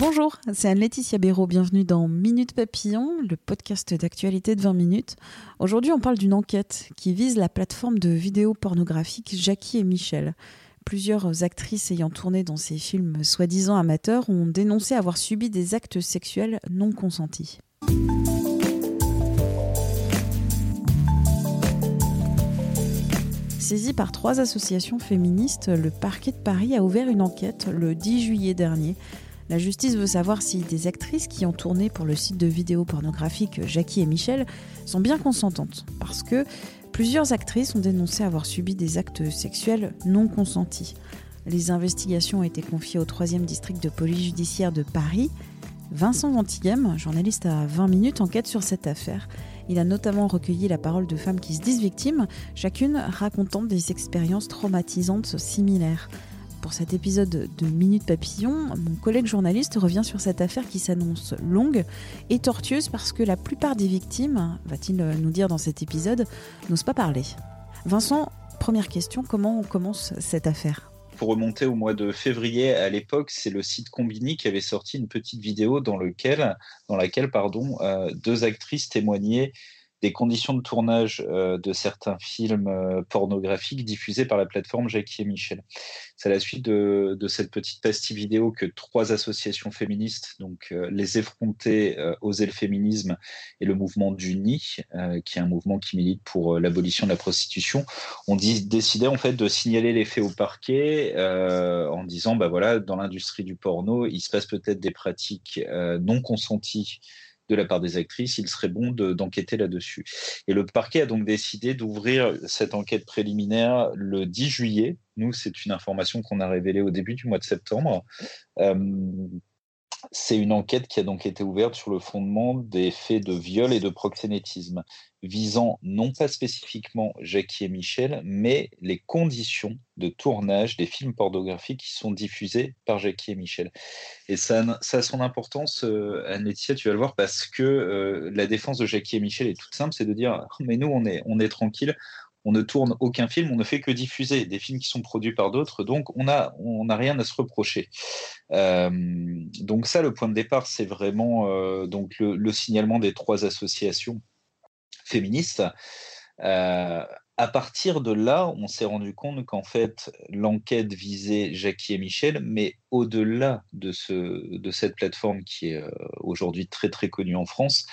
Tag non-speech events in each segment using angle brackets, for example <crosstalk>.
Bonjour, c'est Anne-Laetitia Béraud. Bienvenue dans Minute Papillon, le podcast d'actualité de 20 minutes. Aujourd'hui, on parle d'une enquête qui vise la plateforme de vidéos pornographiques Jackie et Michel. Plusieurs actrices ayant tourné dans ces films soi-disant amateurs ont dénoncé avoir subi des actes sexuels non consentis. Saisi par trois associations féministes, le parquet de Paris a ouvert une enquête le 10 juillet dernier. La justice veut savoir si des actrices qui ont tourné pour le site de vidéos pornographiques Jackie et Michel sont bien consentantes, parce que plusieurs actrices ont dénoncé avoir subi des actes sexuels non consentis. Les investigations ont été confiées au 3e district de police judiciaire de Paris. Vincent Ventigame, journaliste à 20 minutes, enquête sur cette affaire. Il a notamment recueilli la parole de femmes qui se disent victimes, chacune racontant des expériences traumatisantes similaires. Pour cet épisode de Minute Papillon, mon collègue journaliste revient sur cette affaire qui s'annonce longue et tortueuse parce que la plupart des victimes, va-t-il nous dire dans cet épisode, n'osent pas parler. Vincent, première question, comment on commence cette affaire? Remonter au mois de février, à l'époque, c'est le site Combini qui avait sorti une petite vidéo dans, lequel, dans laquelle pardon, euh, deux actrices témoignaient des conditions de tournage euh, de certains films euh, pornographiques diffusés par la plateforme Jackie et Michel. C'est à la suite de, cette petite pastille vidéo que trois associations féministes, donc euh, les effrontés, Oser le féminisme et le mouvement du NI, qui est un mouvement qui milite pour l'abolition de la prostitution, ont décidé en fait de signaler les faits au parquet en disant bah voilà dans l'industrie du porno il se passe peut-être des pratiques non consenties de la part des actrices, il serait bon d'enquêter là-dessus. Et le parquet a donc décidé d'ouvrir cette enquête préliminaire le 10 juillet. Nous, c'est une information qu'on a révélée au début du mois de septembre. Euh, c'est une enquête qui a donc été ouverte sur le fondement des faits de viol et de proxénétisme, visant non pas spécifiquement Jackie et Michel, mais les conditions de tournage des films pornographiques qui sont diffusés par Jackie et Michel. Et ça, ça a son importance, euh, Anne-Laetitia, tu vas le voir, parce que euh, la défense de Jackie et Michel est toute simple, c'est de dire, <laughs> mais nous, on est, on est tranquille, on ne tourne aucun film, on ne fait que diffuser des films qui sont produits par d'autres, donc on n'a rien à se reprocher. Euh, donc ça, le point de départ, c'est vraiment euh, donc le, signalement des trois associations féministes. Euh, à partir de là, on s'est rendu compte qu'en fait, l'enquête visait Jackie et Michel, mais au-delà de, de cette plateforme qui est aujourd'hui très très connue en France,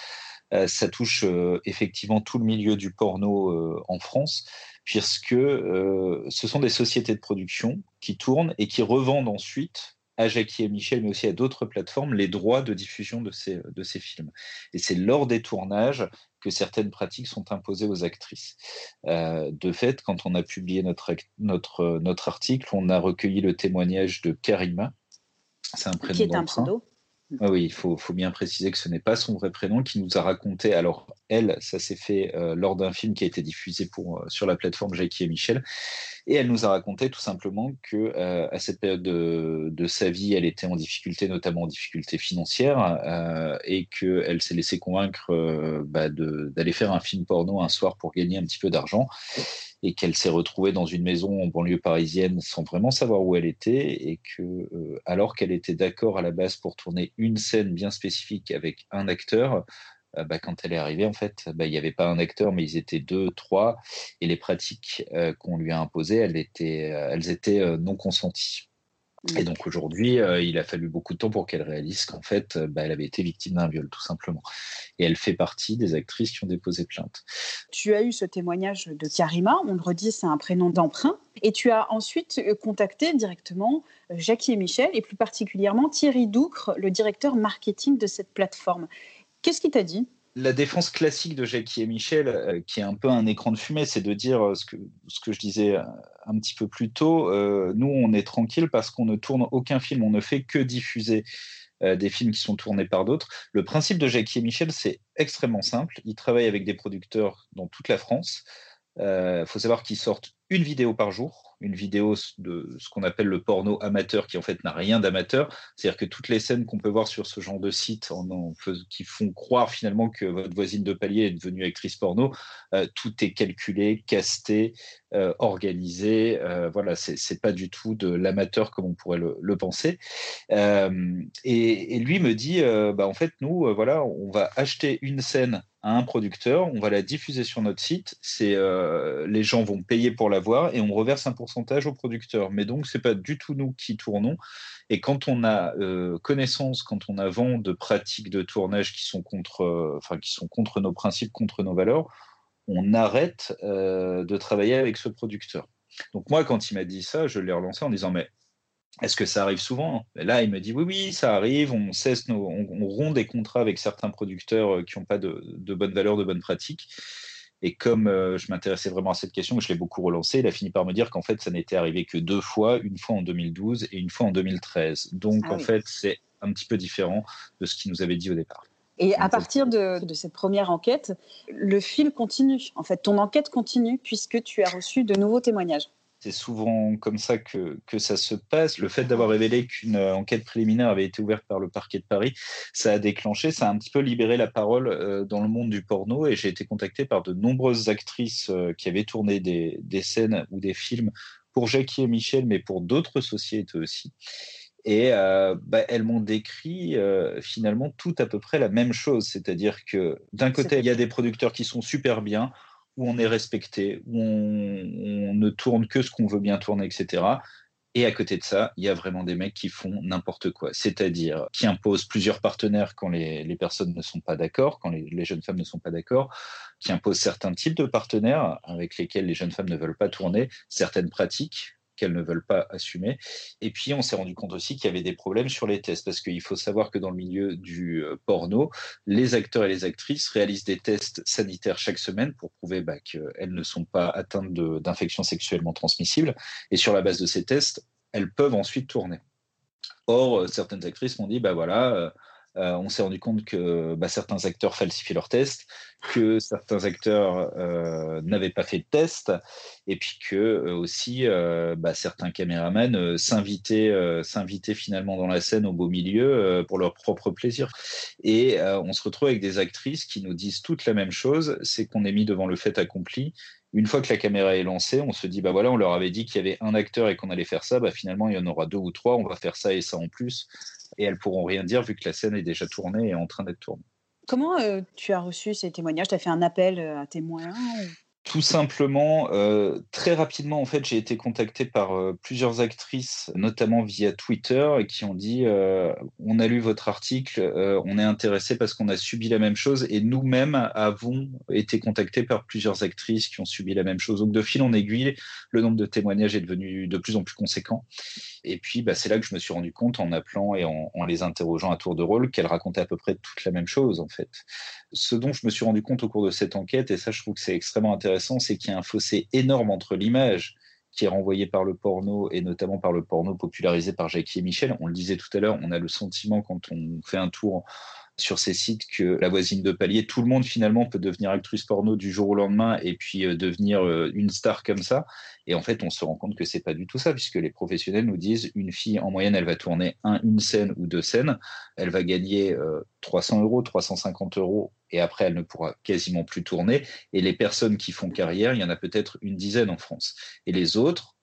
ça touche euh, effectivement tout le milieu du porno euh, en France, puisque ce sont des sociétés de production qui tournent et qui revendent ensuite à Jackie et Michel, mais aussi à d'autres plateformes, les droits de diffusion de ces, de ces films. Et c'est lors des tournages que certaines pratiques sont imposées aux actrices. de fait, quand on a publié notre, notre, notre article, on a recueilli le témoignage de Karima. C'est un prénom. Qui est un pseudo ah oui, il faut, bien préciser que ce n'est pas son vrai prénom qui nous a raconté. Alors, elle, ça s'est fait euh, lors d'un film qui a été diffusé euh, sur la plateforme Jackie et Michel. Et elle nous a raconté tout simplement que euh, à cette période de, sa vie, elle était en difficulté, notamment en difficulté financière, et qu'elle s'est laissée convaincre bah, d'aller faire un film porno un soir pour gagner un petit peu d'argent et qu'elle s'est retrouvée dans une maison en banlieue parisienne sans vraiment savoir où elle était et que euh, alors qu'elle était d'accord à la base pour tourner une scène bien spécifique avec un acteur, euh, bah, quand elle est arrivée, en fait, bah, il n'y avait pas un acteur, mais ils étaient deux, trois, et les pratiques euh, qu'on lui a imposées, elles étaient, elles étaient non consenties. Et donc aujourd'hui, euh, il a fallu beaucoup de temps pour qu'elle réalise qu'en fait, euh, bah, elle avait été victime d'un viol, tout simplement. Et elle fait partie des actrices qui ont déposé plainte. Tu as eu ce témoignage de Karima, on le redit, c'est un prénom d'emprunt. Et tu as ensuite euh, contacté directement Jackie et Michel, et plus particulièrement Thierry Doucre, le directeur marketing de cette plateforme. Qu'est-ce qu'il t'a dit? La défense classique de Jackie et Michel, euh, qui est un peu un écran de fumée, c'est de dire euh, ce que, ce que je disais euh, un petit peu plus tôt. nous, on est tranquille parce qu'on ne tourne aucun film, on ne fait que diffuser des films qui sont tournés par d'autres. Le principe de Jackie et Michel, c'est extrêmement simple. Ils travaillent avec des producteurs dans toute la France. Il faut savoir qu'ils sortent une vidéo par jour une vidéo de ce qu'on appelle le porno amateur, qui en fait n'a rien d'amateur. C'est-à-dire que toutes les scènes qu'on peut voir sur ce genre de site, en, qui font croire finalement que votre voisine de palier est devenue actrice porno, euh, tout est calculé, casté, euh, organisé. Euh, voilà, c'est pas du tout de l'amateur comme on pourrait le, penser. Et, lui me dit, bah, en fait, nous, voilà, on va acheter une scène à un producteur, on va la diffuser sur notre site, c'est euh, les gens vont payer pour la voir et on reverse un pourcentage au producteur. Mais donc c'est pas du tout nous qui tournons. Et quand on a euh, connaissance, quand on a vent de pratiques de tournage qui sont contre, euh, enfin qui sont contre nos principes, contre nos valeurs, on arrête de travailler avec ce producteur. Donc moi, quand il m'a dit ça, je l'ai relancé en disant mais est-ce que ça arrive souvent Là, il me dit oui, oui, ça arrive. On cesse nos, on, rompt des contrats avec certains producteurs euh, qui n'ont pas de, de bonne valeur, de bonnes pratiques. Et comme euh, je m'intéressais vraiment à cette question, je l'ai beaucoup relancé, il a fini par me dire qu'en fait, ça n'était arrivé que deux fois, une fois en 2012 et une fois en 2013. Donc, ah en fait, c'est un petit peu différent de ce qu'il nous avait dit au départ. Et à partir de, de, cette première enquête, le fil continue. En fait, ton enquête continue puisque tu as reçu de nouveaux témoignages c'est souvent comme ça que, que, ça se passe. Le fait d'avoir révélé qu'une euh, enquête préliminaire avait été ouverte par le parquet de Paris, ça a déclenché, ça a un petit peu libéré la parole euh, dans le monde du porno et j'ai été contacté par de nombreuses actrices euh, qui avaient tourné des, des, scènes ou des films pour Jackie et Michel, mais pour d'autres sociétés aussi. Et bah, elles m'ont décrit finalement tout à peu près la même chose, c'est-à-dire que d'un côté, il y a des producteurs qui sont super bien, où on est respecté, où on, ne tourne que ce qu'on veut bien tourner, etc. Et à côté de ça, il y a vraiment des mecs qui font n'importe quoi, c'est-à-dire qui imposent plusieurs partenaires quand les, personnes ne sont pas d'accord, quand les, jeunes femmes ne sont pas d'accord, qui imposent certains types de partenaires avec lesquels les jeunes femmes ne veulent pas tourner, certaines pratiques qu'elles ne veulent pas assumer. Et puis, on s'est rendu compte aussi qu'il y avait des problèmes sur les tests, parce qu'il faut savoir que dans le milieu du euh, porno, les acteurs et les actrices réalisent des tests sanitaires chaque semaine pour prouver bah, qu'elles ne sont pas atteintes d'infections sexuellement transmissibles. Et sur la base de ces tests, elles peuvent ensuite tourner. Or, euh, certaines actrices m'ont dit, bah voilà, euh, on s'est rendu compte que bah, certains acteurs falsifiaient leurs tests, que certains acteurs euh, n'avaient pas fait de test, et puis que euh, aussi bah, certains caméramans s'invitaient, s'invitaient finalement dans la scène au beau milieu pour leur propre plaisir. Et on se retrouve avec des actrices qui nous disent toutes la même chose, c'est qu'on est mis devant le fait accompli une fois que la caméra est lancée, on se dit bah voilà, on leur avait dit qu'il y avait un acteur et qu'on allait faire ça, bah finalement il y en aura deux ou trois, on va faire ça et ça en plus et elles pourront rien dire vu que la scène est déjà tournée et en train d'être tournée. Comment euh, tu as reçu ces témoignages? Tu as fait un appel euh, à témoins tout simplement, euh, très rapidement, en fait, j'ai été contacté par euh, plusieurs actrices, notamment via Twitter, et qui ont dit euh, on a lu votre article, on est intéressé parce qu'on a subi la même chose, et nous-mêmes avons été contactés par plusieurs actrices qui ont subi la même chose. Donc, de fil en aiguille, le nombre de témoignages est devenu de plus en plus conséquent. Et puis, bah, c'est là que je me suis rendu compte, en appelant et en, en les interrogeant à tour de rôle, qu'elles racontaient à peu près toute la même chose, en fait. Ce dont je me suis rendu compte au cours de cette enquête, et ça, je trouve que c'est extrêmement intéressant c'est qu'il y a un fossé énorme entre l'image qui est renvoyée par le porno et notamment par le porno popularisé par Jackie et Michel. On le disait tout à l'heure, on a le sentiment quand on fait un tour sur ces sites que la voisine de palier, tout le monde finalement peut devenir actrice porno du jour au lendemain et puis euh, devenir euh, une star comme ça. Et en fait, on se rend compte que c'est pas du tout ça, puisque les professionnels nous disent une fille en moyenne, elle va tourner un, une scène ou deux scènes, elle va gagner 300 euh, euros, 350 euros, et après elle ne pourra quasiment plus tourner. Et les personnes qui font carrière, il y en a peut-être une dizaine en France. Et les autres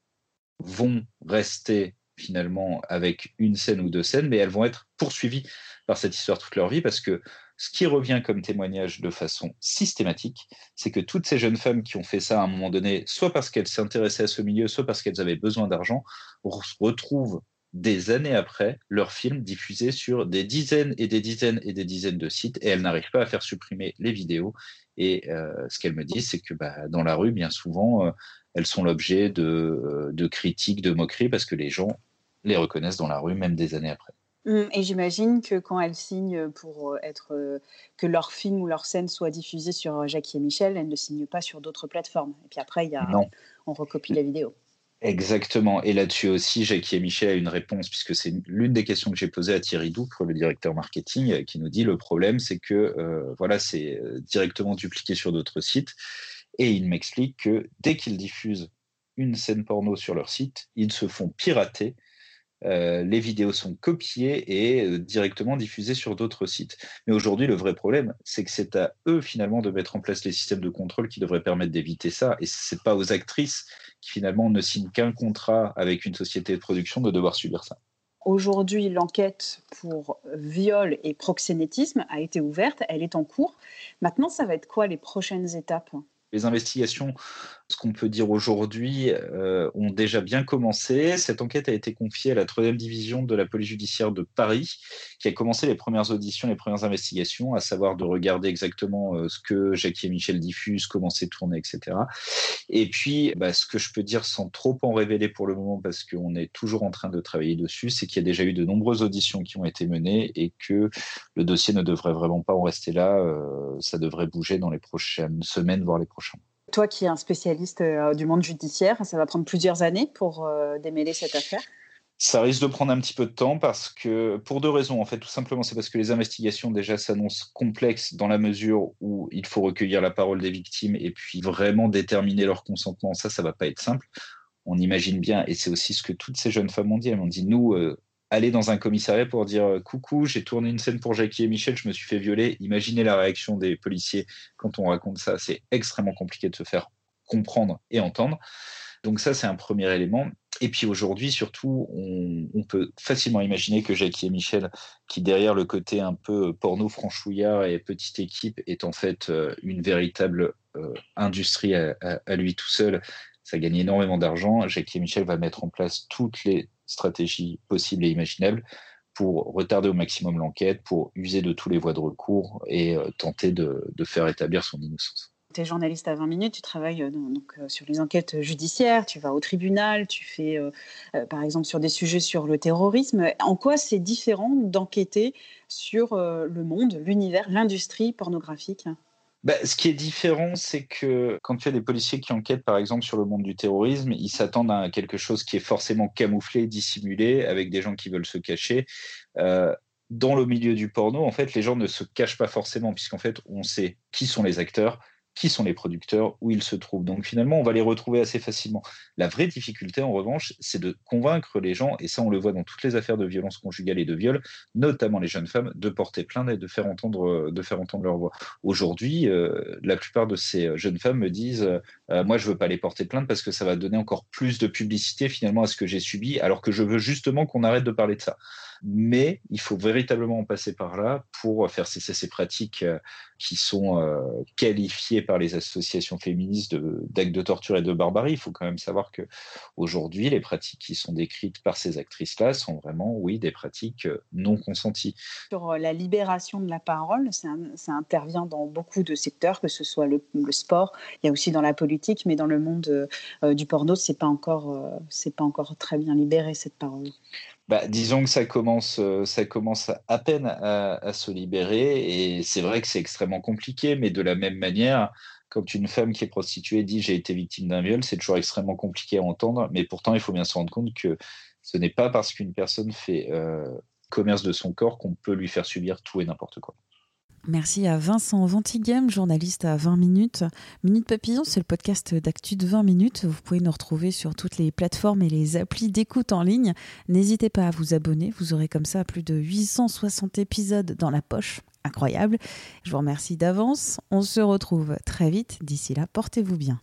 vont rester finalement avec une scène ou deux scènes, mais elles vont être poursuivies par cette histoire toute leur vie, parce que ce qui revient comme témoignage de façon systématique, c'est que toutes ces jeunes femmes qui ont fait ça à un moment donné, soit parce qu'elles s'intéressaient à ce milieu, soit parce qu'elles avaient besoin d'argent, retrouvent des années après leur film diffusé sur des dizaines et des dizaines et des dizaines de sites et elles n'arrivent pas à faire supprimer les vidéos. Et euh, ce qu'elles me disent, c'est que bah, dans la rue, bien souvent, euh, elles sont l'objet euh, de critiques, de moqueries parce que les gens les reconnaissent dans la rue, même des années après. Mmh, et j'imagine que quand elles signent pour euh, être euh, que leur film ou leur scène soit diffusé sur euh, Jackie et Michel, elles ne signent pas sur d'autres plateformes. Et puis après, il y a, on recopie la vidéo. Exactement. Et là-dessus aussi, Jackie et Michel a une réponse, puisque c'est l'une des questions que j'ai posées à Thierry Doupre, le directeur marketing, qui nous dit le problème, c'est que voilà, c'est directement dupliqué sur d'autres sites. Et il m'explique que dès qu'il diffuse une scène porno sur leur site, ils se font pirater euh, les vidéos sont copiées et euh, directement diffusées sur d'autres sites. Mais aujourd'hui, le vrai problème, c'est que c'est à eux finalement de mettre en place les systèmes de contrôle qui devraient permettre d'éviter ça. Et c'est pas aux actrices qui finalement ne signent qu'un contrat avec une société de production de devoir subir ça. Aujourd'hui, l'enquête pour viol et proxénétisme a été ouverte, elle est en cours. Maintenant, ça va être quoi les prochaines étapes? Les investigations, ce qu'on peut dire aujourd'hui, euh, ont déjà bien commencé. Cette enquête a été confiée à la troisième division de la police judiciaire de Paris, qui a commencé les premières auditions, les premières investigations, à savoir de regarder exactement euh, ce que Jackie et Michel diffusent, comment c'est tourné, etc. Et puis, bah, ce que je peux dire sans trop en révéler pour le moment, parce qu'on est toujours en train de travailler dessus, c'est qu'il y a déjà eu de nombreuses auditions qui ont été menées et que le dossier ne devrait vraiment pas en rester là. Euh, ça devrait bouger dans les prochaines semaines, voire les prochains toi qui es un spécialiste euh, du monde judiciaire, ça va prendre plusieurs années pour euh, démêler cette affaire ça risque de prendre un petit peu de temps parce que, pour deux raisons, en fait, tout simplement, c'est parce que les investigations déjà s'annoncent complexes dans la mesure où il faut recueillir la parole des victimes et puis vraiment déterminer leur consentement. Ça, ça va pas être simple. On imagine bien, et c'est aussi ce que toutes ces jeunes femmes ont dit. Elles m'ont dit, nous, euh, aller dans un commissariat pour dire euh, coucou, j'ai tourné une scène pour Jackie et Michel, je me suis fait violer. Imaginez la réaction des policiers quand on raconte ça. C'est extrêmement compliqué de se faire comprendre et entendre. Donc ça, c'est un premier élément. Et puis aujourd'hui, surtout, on, peut facilement imaginer que Jackie et Michel, qui derrière le côté un peu porno franchouillard et petite équipe, est en fait euh, une véritable euh, industrie à, à, lui tout seul. Ça gagne énormément d'argent. Jackie et Michel va mettre en place toutes les stratégies possibles et imaginables pour retarder au maximum l'enquête, pour user de tous les voies de recours et euh, tenter de, faire établir son innocence. Tu es journaliste à 20 minutes, tu travailles euh, donc, euh, sur les enquêtes judiciaires, tu vas au tribunal, tu fais par exemple sur des sujets sur le terrorisme. En quoi c'est différent d'enquêter sur le monde, l'univers, l'industrie pornographique? Bah, ce qui est différent, c'est que quand tu as des policiers qui enquêtent, par exemple, sur le monde du terrorisme, ils s'attendent à quelque chose qui est forcément camouflé, dissimulé, avec des gens qui veulent se cacher. Euh, dans le milieu du porno, en fait, les gens ne se cachent pas forcément, puisqu'en fait, on sait qui sont les acteurs, qui sont les producteurs, où ils se trouvent. Donc finalement, on va les retrouver assez facilement. La vraie difficulté, en revanche, c'est de convaincre les gens, et ça on le voit dans toutes les affaires de violence conjugale et de viol, notamment les jeunes femmes, de porter plainte et de faire entendre, de faire entendre leur voix. Aujourd'hui, euh, la plupart de ces jeunes femmes me disent, euh, moi je veux pas les porter plainte parce que ça va donner encore plus de publicité finalement à ce que j'ai subi, alors que je veux justement qu'on arrête de parler de ça mais il faut véritablement en passer par là pour faire cesser ces pratiques euh, qui sont euh, qualifiées par les associations féministes d'actes de, torture et de barbarie. Il faut quand même savoir que aujourd'hui, les pratiques qui sont décrites par ces actrices-là sont vraiment, oui, des pratiques euh, non consenties. Sur la libération de la parole, ça intervient dans beaucoup de secteurs, que ce soit le, sport, il y a aussi dans la politique, mais dans le monde du porno, c'est pas encore, c'est pas encore très bien libéré cette parole. Bah, disons que ça commence, euh, ça commence à peine à, se libérer et c'est vrai que c'est extrêmement compliqué, mais de la même manière, quand une femme qui est prostituée dit j'ai été victime d'un viol, c'est toujours extrêmement compliqué à entendre, mais pourtant il faut bien se rendre compte que ce n'est pas parce qu'une personne fait euh, commerce de son corps qu'on peut lui faire subir tout et n'importe quoi. Merci à Vincent Ventigame, journaliste à 20 minutes. Minute Papillon, c'est le podcast d'actu de 20 minutes. Vous pouvez nous retrouver sur toutes les plateformes et les applis d'écoute en ligne. N'hésitez pas à vous abonner, vous aurez comme ça plus de 860 épisodes dans la poche. Incroyable. Je vous remercie d'avance. On se retrouve très vite. D'ici là, portez-vous bien.